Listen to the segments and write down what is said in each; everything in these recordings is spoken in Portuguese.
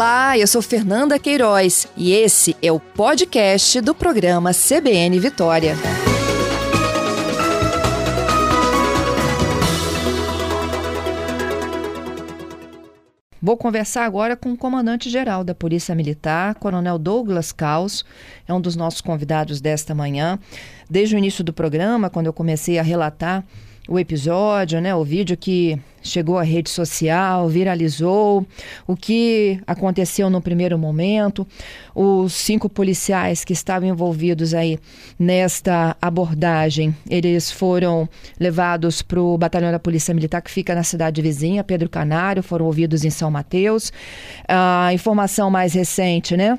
Olá, eu sou Fernanda Queiroz e esse é o podcast do programa CBN Vitória. Vou conversar agora com o comandante-geral da Polícia Militar, Coronel Douglas Caos, é um dos nossos convidados desta manhã. Desde o início do programa, quando eu comecei a relatar o episódio, né, o vídeo que chegou à rede social, viralizou, o que aconteceu no primeiro momento, os cinco policiais que estavam envolvidos aí nesta abordagem, eles foram levados para o batalhão da Polícia Militar que fica na cidade vizinha, Pedro Canário, foram ouvidos em São Mateus. A informação mais recente, né?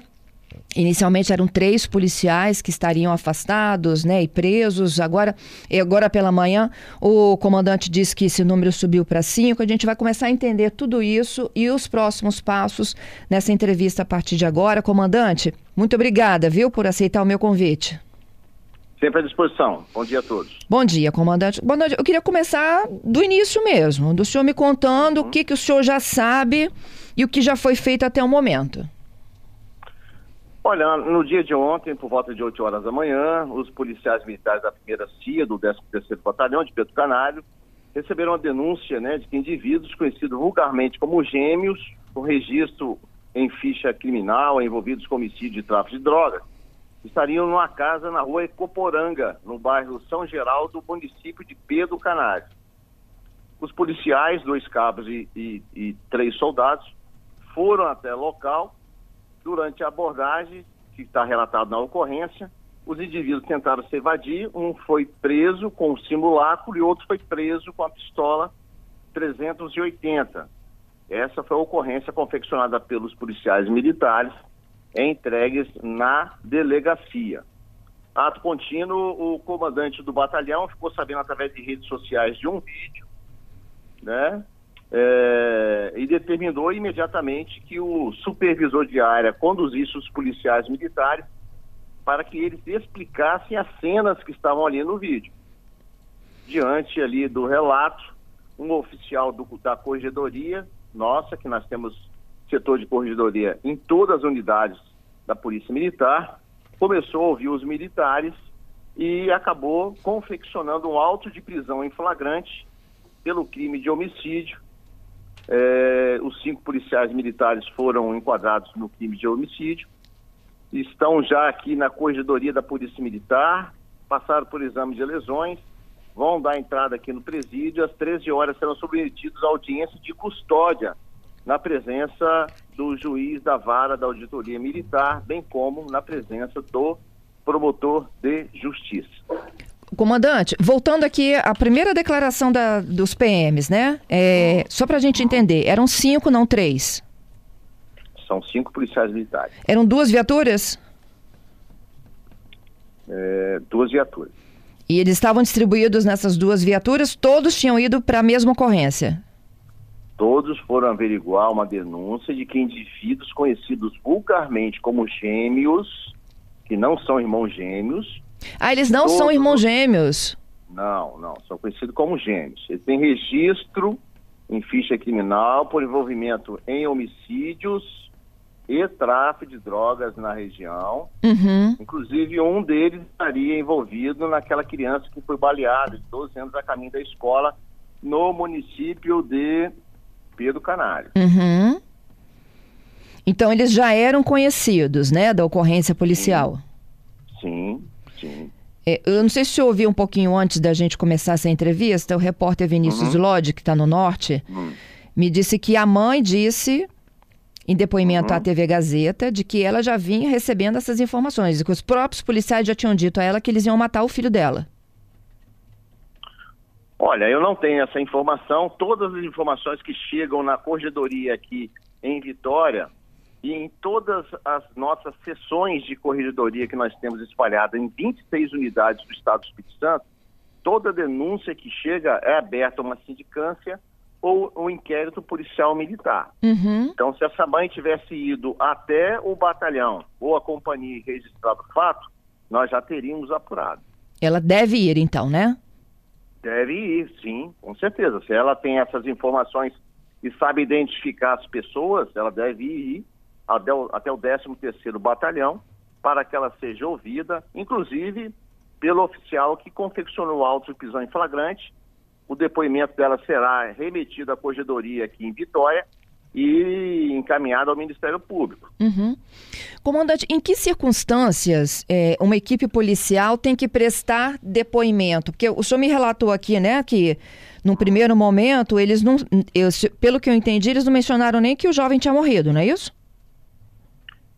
Inicialmente eram três policiais que estariam afastados né, e presos. Agora, agora pela manhã, o comandante disse que esse número subiu para cinco. A gente vai começar a entender tudo isso e os próximos passos nessa entrevista a partir de agora. Comandante, muito obrigada, viu, por aceitar o meu convite. Sempre à disposição. Bom dia a todos. Bom dia, comandante. Comandante, eu queria começar do início mesmo, do senhor me contando uhum. o que, que o senhor já sabe e o que já foi feito até o momento. Olha, no dia de ontem, por volta de 8 horas da manhã, os policiais militares da primeira CIA do 13º Batalhão de Pedro Canário receberam uma denúncia né, de que indivíduos conhecidos vulgarmente como gêmeos, com registro em ficha criminal, envolvidos com homicídio e tráfico de drogas, estariam numa casa na rua Ecoporanga, no bairro São Geraldo, município de Pedro Canário. Os policiais, dois cabos e, e, e três soldados, foram até o local Durante a abordagem, que está relatado na ocorrência, os indivíduos tentaram se evadir, um foi preso com o simulacro e outro foi preso com a pistola 380. Essa foi a ocorrência confeccionada pelos policiais militares entregues na delegacia. Ato contínuo, o comandante do batalhão ficou sabendo através de redes sociais de um vídeo, né, é, e determinou imediatamente que o supervisor de área conduzisse os policiais militares para que eles explicassem as cenas que estavam ali no vídeo. Diante ali do relato, um oficial do, da corregedoria, nossa, que nós temos setor de corregedoria em todas as unidades da Polícia Militar, começou a ouvir os militares e acabou confeccionando um auto de prisão em flagrante pelo crime de homicídio é, os cinco policiais militares foram enquadrados no crime de homicídio. Estão já aqui na corregedoria da Polícia Militar, passaram por exame de lesões, vão dar entrada aqui no presídio. Às 13 horas serão submetidos à audiência de custódia, na presença do juiz da vara da auditoria militar, bem como na presença do promotor de justiça. Comandante, voltando aqui à primeira declaração da, dos PMs, né? É, só para a gente entender, eram cinco, não três? São cinco policiais militares. Eram duas viaturas? É, duas viaturas. E eles estavam distribuídos nessas duas viaturas? Todos tinham ido para a mesma ocorrência? Todos foram averiguar uma denúncia de que indivíduos conhecidos vulgarmente como gêmeos, que não são irmãos gêmeos, ah, eles não Todos... são irmãos gêmeos? Não, não, são conhecidos como gêmeos. Eles têm registro em ficha criminal por envolvimento em homicídios e tráfico de drogas na região. Uhum. Inclusive, um deles estaria envolvido naquela criança que foi baleada de 12 anos a caminho da escola no município de Pedro Canário. Uhum. Então, eles já eram conhecidos, né, da ocorrência policial? Sim. É, eu não sei se você ouviu um pouquinho antes da gente começar essa entrevista, o repórter Vinícius uhum. Lodge, que está no norte, uhum. me disse que a mãe disse, em depoimento uhum. à TV Gazeta, de que ela já vinha recebendo essas informações, e que os próprios policiais já tinham dito a ela que eles iam matar o filho dela. Olha, eu não tenho essa informação. Todas as informações que chegam na corregedoria aqui em Vitória e em todas as nossas sessões de corregedoria que nós temos espalhadas em 26 unidades do Estado do Espírito Santo, toda denúncia que chega é aberta a uma sindicância ou um inquérito policial militar. Uhum. Então, se essa mãe tivesse ido até o batalhão ou a companhia e registrado o fato, nós já teríamos apurado. Ela deve ir, então, né? Deve ir, sim, com certeza. Se ela tem essas informações e sabe identificar as pessoas, ela deve ir até o, até o 13º Batalhão para que ela seja ouvida, inclusive pelo oficial que confeccionou o auto de prisão em flagrante. O depoimento dela será remetido à corregedoria aqui em Vitória e encaminhado ao Ministério Público. Uhum. Comandante, em que circunstâncias é, uma equipe policial tem que prestar depoimento? Porque o senhor me relatou aqui, né, que num primeiro momento eles não, eu, pelo que eu entendi, eles não mencionaram nem que o jovem tinha morrido, não é isso?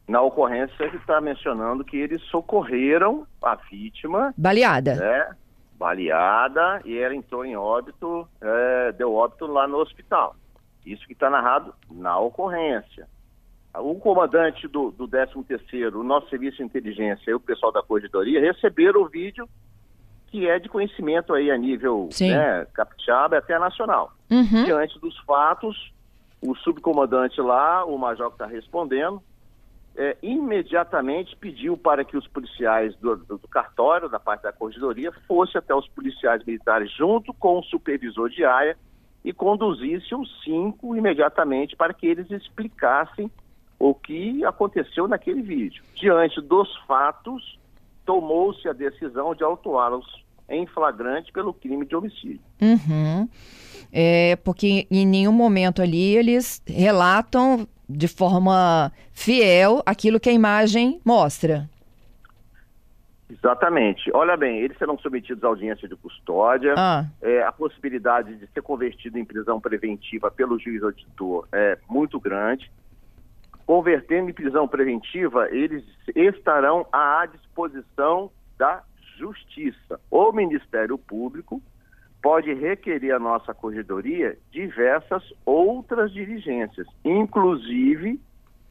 Na ocorrência ele está mencionando que eles socorreram a vítima. Baleada. Né, baleada e ela entrou em óbito, é, deu óbito lá no hospital. Isso que está narrado na ocorrência. O comandante do, do 13º, o nosso serviço de inteligência e o pessoal da corredoria receberam o vídeo que é de conhecimento aí a nível né, capixaba e até nacional. Uhum. Diante dos fatos, o subcomandante lá, o major que está respondendo, é, imediatamente pediu para que os policiais do, do, cartório, da parte da corredoria, fossem até os policiais militares junto com o supervisor de área e conduzisse os cinco imediatamente para que eles explicassem o que aconteceu naquele vídeo. Diante dos fatos, tomou-se a decisão de autuá-los em flagrante pelo crime de homicídio. Uhum. É, porque em nenhum momento ali eles relatam de forma fiel aquilo que a imagem mostra. Exatamente. Olha bem, eles serão submetidos à audiência de custódia. Ah. É, a possibilidade de ser convertido em prisão preventiva pelo juiz auditor é muito grande. Convertendo em prisão preventiva, eles estarão à disposição da Justiça. O Ministério Público pode requerer à nossa corredoria diversas outras diligências, inclusive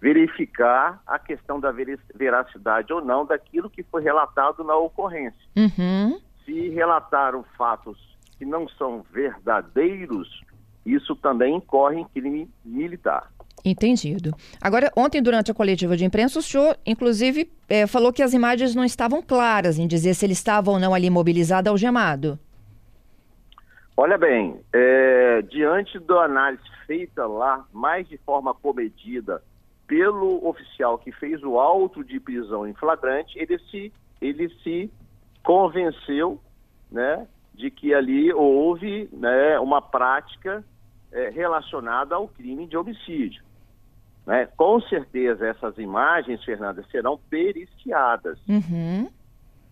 verificar a questão da veracidade ou não daquilo que foi relatado na ocorrência. Uhum. Se relataram fatos que não são verdadeiros, isso também incorre em crime militar. Entendido. Agora, ontem, durante a coletiva de imprensa, o senhor, inclusive, é, falou que as imagens não estavam claras em dizer se ele estava ou não ali mobilizado algemado. Olha bem, é, diante da análise feita lá, mais de forma comedida, pelo oficial que fez o auto de prisão em flagrante, ele se, ele se convenceu né, de que ali houve né, uma prática é, relacionada ao crime de homicídio. Né? Com certeza essas imagens, Fernanda, serão periciadas. Uhum.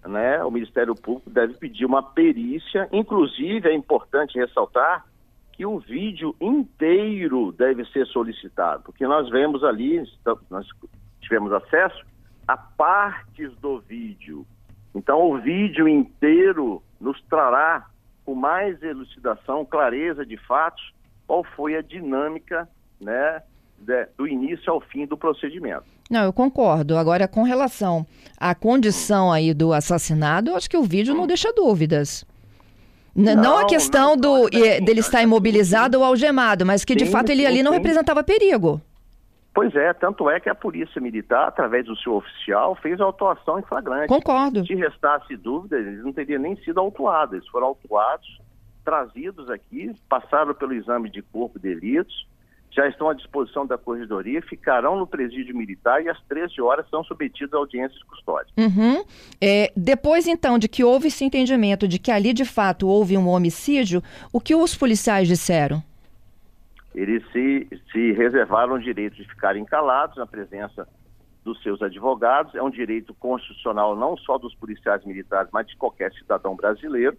Né? O Ministério Público deve pedir uma perícia, inclusive é importante ressaltar que o vídeo inteiro deve ser solicitado, porque nós vemos ali, nós tivemos acesso a partes do vídeo. Então, o vídeo inteiro nos trará com mais elucidação, clareza de fatos, qual foi a dinâmica né, de, do início ao fim do procedimento. Não, eu concordo. Agora, com relação à condição aí do assassinado, eu acho que o vídeo não deixa dúvidas. Não, não a questão não, do, dele estar imobilizado ou algemado, mas que de sim, fato ele sim, ali não sim. representava perigo. Pois é, tanto é que a Polícia Militar, através do seu oficial, fez a autuação em flagrante. Concordo. Se restasse dúvida, eles não teriam nem sido autuados. Eles foram autuados, trazidos aqui, passaram pelo exame de corpo de delitos, já estão à disposição da corredoria, ficarão no presídio militar e às 13 horas são submetidos a audiências de custódia. Uhum. É, depois, então, de que houve esse entendimento de que ali de fato houve um homicídio, o que os policiais disseram? Eles se, se reservaram o direito de ficarem calados na presença dos seus advogados. É um direito constitucional não só dos policiais militares, mas de qualquer cidadão brasileiro,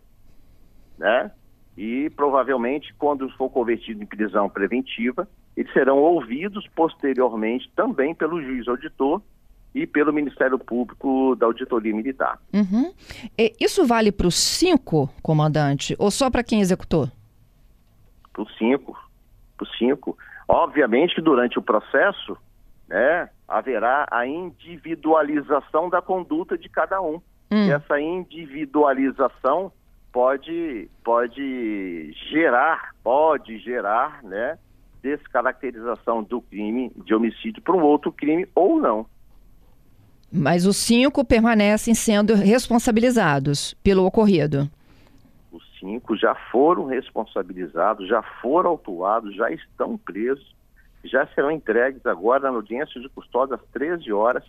né? E provavelmente, quando for convertido em prisão preventiva, eles serão ouvidos posteriormente também pelo juiz auditor e pelo Ministério Público da Auditoria Militar. Uhum. isso vale para os cinco, comandante, ou só para quem executou? Para os cinco. Para os cinco. Obviamente que durante o processo né, haverá a individualização da conduta de cada um. Hum. E essa individualização pode, pode gerar, pode gerar, né, descaracterização do crime de homicídio para um outro crime ou não. Mas os cinco permanecem sendo responsabilizados pelo ocorrido. Os cinco já foram responsabilizados, já foram autuados, já estão presos, já serão entregues agora na audiência de custódia às 13 horas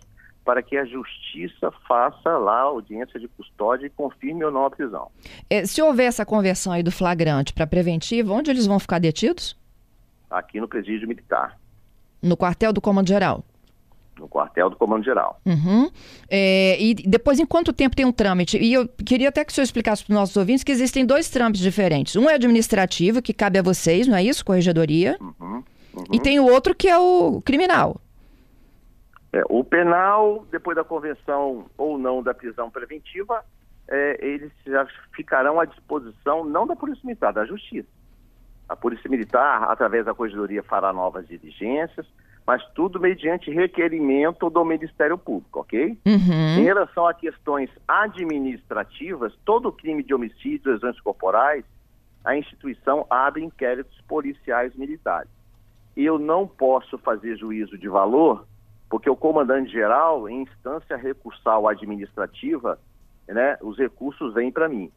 para que a justiça faça lá a audiência de custódia e confirme ou não a prisão. É, se houver essa conversão aí do flagrante para preventiva, onde eles vão ficar detidos? Aqui no presídio militar. No quartel do Comando Geral? No quartel do Comando Geral. Uhum. É, e depois, em quanto tempo tem um trâmite? E eu queria até que o senhor explicasse para os nossos ouvintes que existem dois trâmites diferentes. Um é administrativo, que cabe a vocês, não é isso? Corregedoria. Uhum. Uhum. E tem o outro que é o criminal. É, o penal, depois da convenção ou não da prisão preventiva, é, eles já ficarão à disposição não da Polícia Militar, da Justiça. A Polícia Militar, através da Corregedoria, fará novas diligências, mas tudo mediante requerimento do Ministério Público, ok? Uhum. Em relação a questões administrativas, todo crime de homicídio, lesões corporais, a instituição abre inquéritos policiais militares. Eu não posso fazer juízo de valor porque o comandante-geral, em instância recursal administrativa, né, os recursos vêm para mim.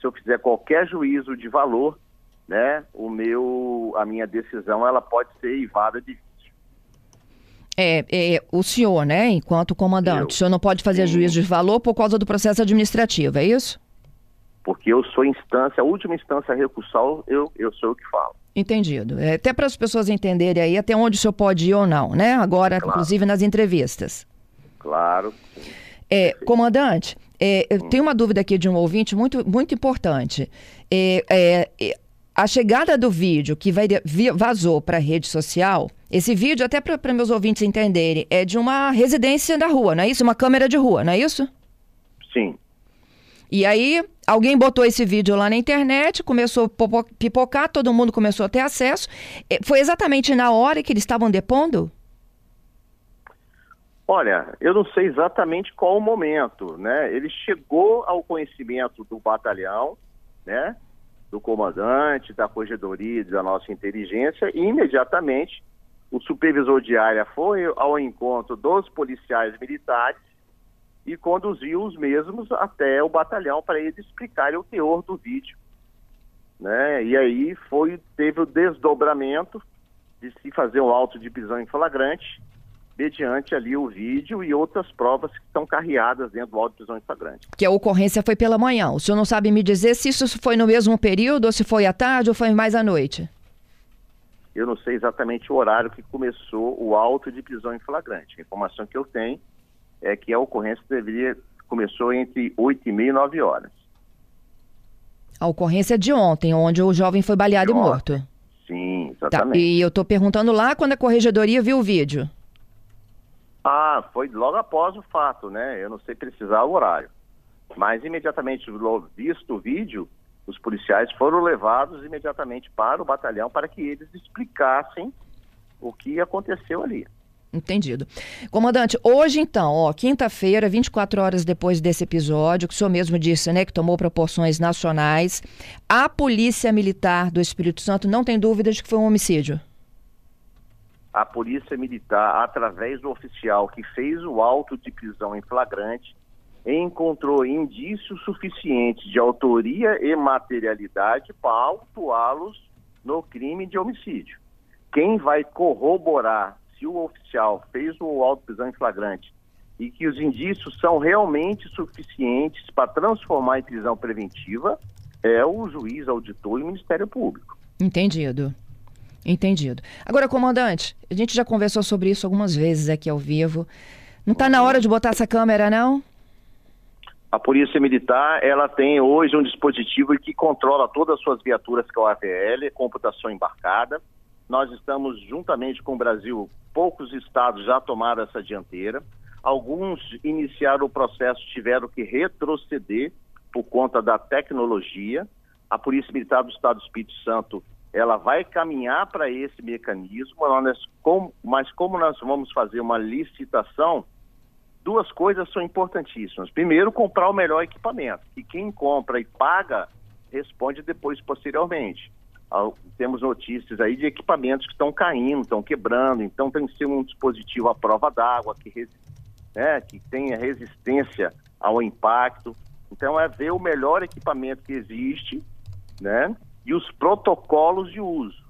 Se eu fizer qualquer juízo de valor, né, o meu, a minha decisão ela pode ser evada de vício. É, é, o senhor, né, enquanto comandante, eu, o senhor não pode fazer sim. juízo de valor por causa do processo administrativo, é isso? Porque eu sou instância, a última instância recursal, eu, eu sou o que falo. Entendido. É, até para as pessoas entenderem aí até onde o senhor pode ir ou não, né? Agora, claro. inclusive nas entrevistas. Claro. É, comandante, é, eu tenho uma dúvida aqui de um ouvinte muito, muito importante. É, é, é a chegada do vídeo que vai, vazou para a rede social, esse vídeo, até para meus ouvintes entenderem, é de uma residência da rua, não é isso? Uma câmera de rua, não é isso? Sim. E aí, alguém botou esse vídeo lá na internet, começou a pipocar, todo mundo começou a ter acesso. É, foi exatamente na hora que eles estavam depondo? Olha, eu não sei exatamente qual o momento, né? Ele chegou ao conhecimento do batalhão, né? Do comandante, da corregedoria, da nossa inteligência, e imediatamente o supervisor de área foi ao encontro dos policiais militares e conduziu os mesmos até o batalhão para eles explicarem o teor do vídeo. Né? E aí foi, teve o desdobramento de se fazer um auto de prisão em flagrante, mediante ali o vídeo e outras provas que estão carreadas dentro do auto de prisão em flagrante. Que a ocorrência foi pela manhã. O senhor não sabe me dizer se isso foi no mesmo período, ou se foi à tarde, ou foi mais à noite? Eu não sei exatamente o horário que começou o auto de prisão em flagrante. A informação que eu tenho é que a ocorrência deveria começou entre 8 e meia e 9 horas. A ocorrência de ontem, onde o jovem foi baleado e morto. Sim, tá, exatamente. Tá. E eu estou perguntando lá quando a corregedoria viu o vídeo. Ah, foi logo após o fato, né? Eu não sei precisar o horário. Mas imediatamente visto o vídeo, os policiais foram levados imediatamente para o batalhão para que eles explicassem o que aconteceu ali. Entendido. Comandante, hoje então, ó, quinta-feira, 24 horas depois desse episódio, que o senhor mesmo disse, né, que tomou proporções nacionais, a Polícia Militar do Espírito Santo não tem dúvidas de que foi um homicídio? A Polícia Militar, através do oficial que fez o auto de prisão em flagrante, encontrou indícios suficientes de autoria e materialidade para autuá-los no crime de homicídio. Quem vai corroborar se o oficial fez o auto prisão em flagrante e que os indícios são realmente suficientes para transformar em prisão preventiva, é o juiz, auditor e o Ministério Público. Entendido. Entendido. Agora, comandante, a gente já conversou sobre isso algumas vezes aqui ao vivo. Não está na hora de botar essa câmera, não? A Polícia Militar, ela tem hoje um dispositivo que controla todas as suas viaturas com a AVL, computação embarcada. Nós estamos, juntamente com o Brasil, poucos estados já tomaram essa dianteira. Alguns iniciaram o processo, tiveram que retroceder por conta da tecnologia. A Polícia Militar do Estado do Espírito Santo ela vai caminhar para esse mecanismo, mas como nós vamos fazer uma licitação, duas coisas são importantíssimas. Primeiro, comprar o melhor equipamento, e quem compra e paga responde depois posteriormente temos notícias aí de equipamentos que estão caindo, estão quebrando, então tem que ser um dispositivo à prova d'água, que, né, que tenha resistência ao impacto. Então é ver o melhor equipamento que existe, né, e os protocolos de uso.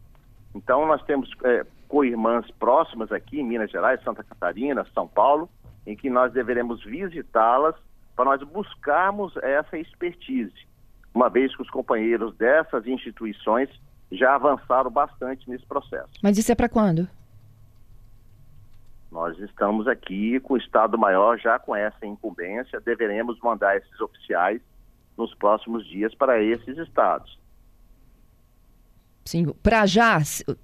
Então nós temos é, co-irmãs próximas aqui em Minas Gerais, Santa Catarina, São Paulo, em que nós deveremos visitá-las para nós buscarmos essa expertise, uma vez que os companheiros dessas instituições já avançaram bastante nesse processo. Mas isso é para quando? Nós estamos aqui com o Estado-Maior já com essa incumbência, deveremos mandar esses oficiais nos próximos dias para esses estados. Sim, para já,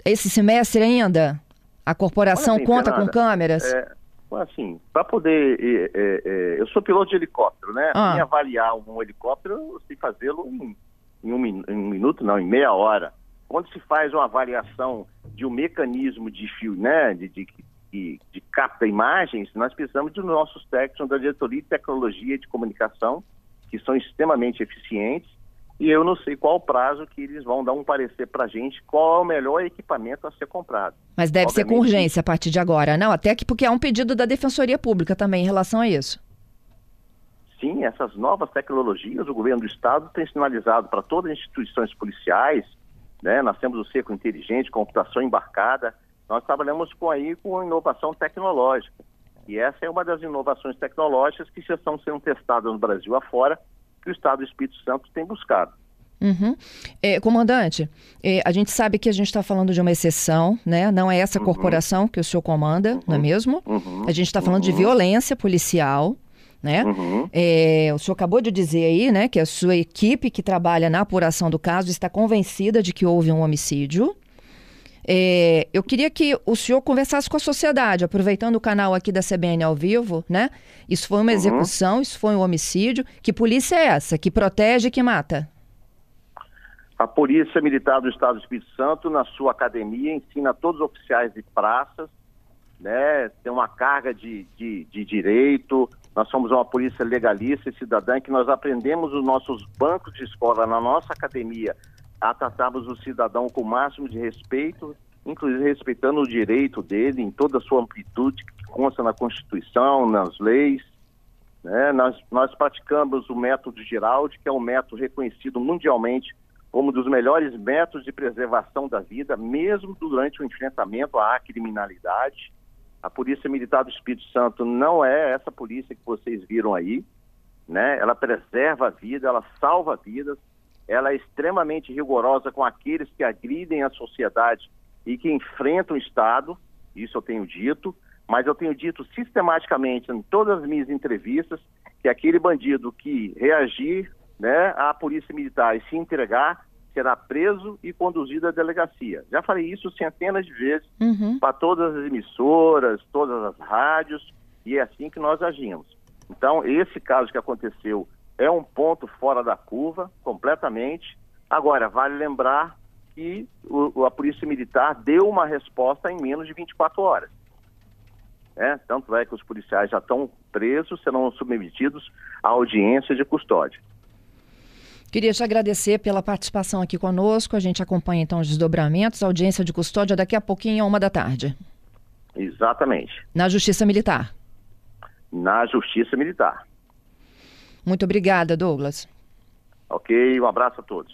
esse semestre ainda, a corporação assim, conta Fernanda, com câmeras? É, assim, para poder. É, é, eu sou piloto de helicóptero, né? Ah. Em avaliar um helicóptero, eu sei fazê-lo em, em, um, em um minuto, não, em meia hora. Quando se faz uma avaliação de um mecanismo de fio, né, de, de, de, de capta imagens, nós precisamos de nossos técnicos da diretoria de tecnologia de comunicação, que são extremamente eficientes, e eu não sei qual o prazo que eles vão dar um parecer para a gente, qual é o melhor equipamento a ser comprado. Mas deve Obviamente, ser com urgência a partir de agora, não? Até que porque é um pedido da Defensoria Pública também em relação a isso. Sim, essas novas tecnologias, o governo do Estado tem sinalizado para todas as instituições policiais, né? Nós temos o cerco inteligente, computação embarcada, nós trabalhamos com aí com inovação tecnológica. E essa é uma das inovações tecnológicas que já estão sendo testadas no Brasil afora que o Estado do Espírito Santo tem buscado. Uhum. É, comandante, é, a gente sabe que a gente está falando de uma exceção, né? Não é essa uhum. corporação que o senhor comanda, uhum. não é mesmo? Uhum. A gente está falando de uhum. violência policial, né? Uhum. É, o senhor acabou de dizer aí, né, que a sua equipe que trabalha na apuração do caso está convencida de que houve um homicídio. É, eu queria que o senhor conversasse com a sociedade, aproveitando o canal aqui da CBN ao vivo, né? Isso foi uma uhum. execução, isso foi um homicídio. Que polícia é essa? Que protege e que mata? A Polícia Militar do Estado do Espírito Santo, na sua academia, ensina a todos os oficiais de praças, né? Tem uma carga de, de, de direito. Nós somos uma polícia legalista e cidadã que nós aprendemos os nossos bancos de escola na nossa academia a tratarmos o cidadão com o máximo de respeito, inclusive respeitando o direito dele em toda a sua amplitude que consta na Constituição, nas leis. Né? Nós, nós praticamos o método Giraldi, que é um método reconhecido mundialmente como um dos melhores métodos de preservação da vida, mesmo durante o enfrentamento à criminalidade. A Polícia Militar do Espírito Santo não é essa polícia que vocês viram aí, né? Ela preserva a vida, ela salva vidas, ela é extremamente rigorosa com aqueles que agridem a sociedade e que enfrentam o Estado, isso eu tenho dito, mas eu tenho dito sistematicamente em todas as minhas entrevistas que aquele bandido que reagir né, à polícia militar e se entregar será preso e conduzido à delegacia. Já falei isso centenas de vezes uhum. para todas as emissoras, todas as rádios, e é assim que nós agimos. Então, esse caso que aconteceu é um ponto fora da curva, completamente. Agora, vale lembrar que o, a Polícia Militar deu uma resposta em menos de 24 horas. É, tanto é que os policiais já estão presos, serão submetidos à audiência de custódia. Queria te agradecer pela participação aqui conosco. A gente acompanha então os desdobramentos. A audiência de custódia daqui a pouquinho, a uma da tarde. Exatamente. Na Justiça Militar. Na Justiça Militar. Muito obrigada, Douglas. Ok, um abraço a todos.